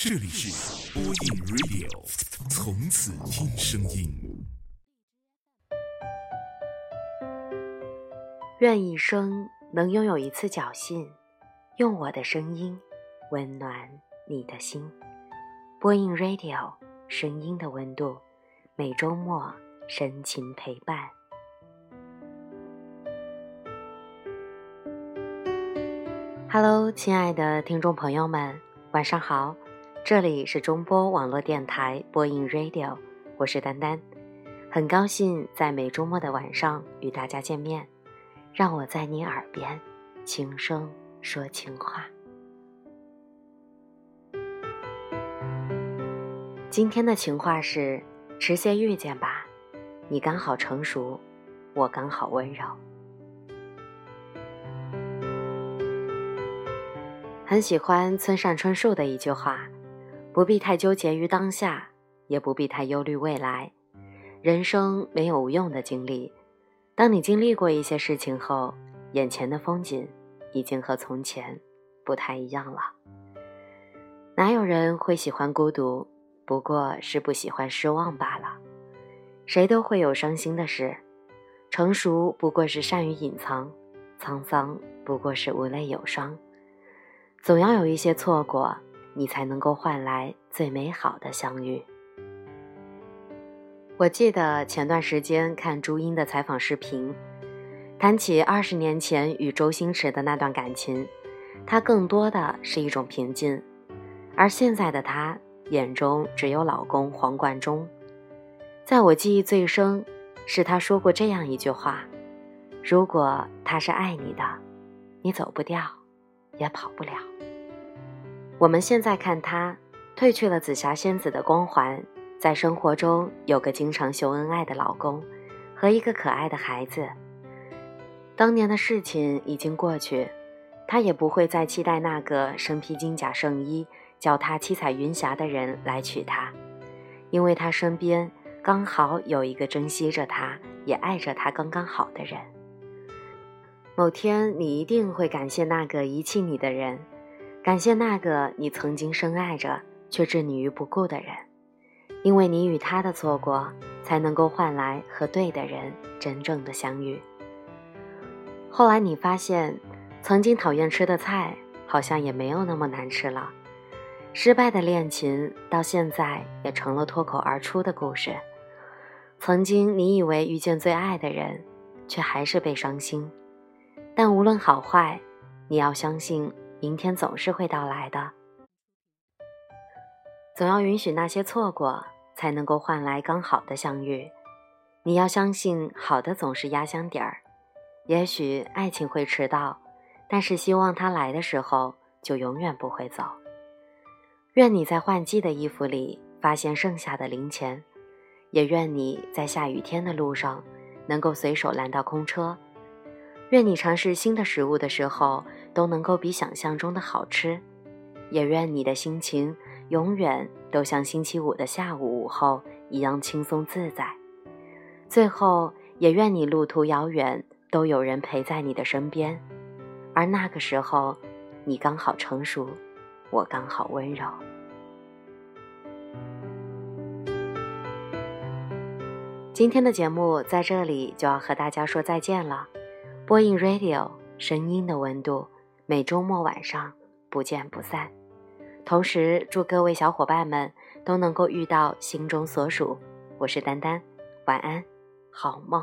这里是播音 Radio，从此听声音。愿一生能拥有一次侥幸，用我的声音温暖你的心。播音 Radio，声音的温度，每周末深情陪伴。Hello，亲爱的听众朋友们，晚上好！这里是中波网络电台播音 Radio，我是丹丹，很高兴在每周末的晚上与大家见面。让我在你耳边轻声说情话。今天的情话是：迟些遇见吧，你刚好成熟，我刚好温柔。很喜欢村上春树的一句话：“不必太纠结于当下，也不必太忧虑未来。人生没有无用的经历。当你经历过一些事情后，眼前的风景已经和从前不太一样了。哪有人会喜欢孤独？不过是不喜欢失望罢了。谁都会有伤心的事。成熟不过是善于隐藏，沧桑不过是无泪有伤。”总要有一些错过，你才能够换来最美好的相遇。我记得前段时间看朱茵的采访视频，谈起二十年前与周星驰的那段感情，她更多的是一种平静，而现在的她眼中只有老公黄贯中。在我记忆最深，是他说过这样一句话：“如果他是爱你的，你走不掉。”也跑不了。我们现在看她，褪去了紫霞仙子的光环，在生活中有个经常秀恩爱的老公，和一个可爱的孩子。当年的事情已经过去，她也不会再期待那个身披金甲圣衣、叫她七彩云霞的人来娶她，因为她身边刚好有一个珍惜着她、也爱着她刚刚好的人。某天，你一定会感谢那个遗弃你的人，感谢那个你曾经深爱着却置你于不顾的人，因为你与他的错过，才能够换来和对的人真正的相遇。后来你发现，曾经讨厌吃的菜，好像也没有那么难吃了。失败的恋情，到现在也成了脱口而出的故事。曾经你以为遇见最爱的人，却还是被伤心。但无论好坏，你要相信，明天总是会到来的。总要允许那些错过，才能够换来刚好的相遇。你要相信，好的总是压箱底儿。也许爱情会迟到，但是希望它来的时候就永远不会走。愿你在换季的衣服里发现剩下的零钱，也愿你在下雨天的路上能够随手拦到空车。愿你尝试新的食物的时候都能够比想象中的好吃，也愿你的心情永远都像星期五的下午午后一样轻松自在。最后，也愿你路途遥远都有人陪在你的身边，而那个时候，你刚好成熟，我刚好温柔。今天的节目在这里就要和大家说再见了。播音 Radio，声音的温度，每周末晚上不见不散。同时，祝各位小伙伴们都能够遇到心中所属。我是丹丹，晚安，好梦。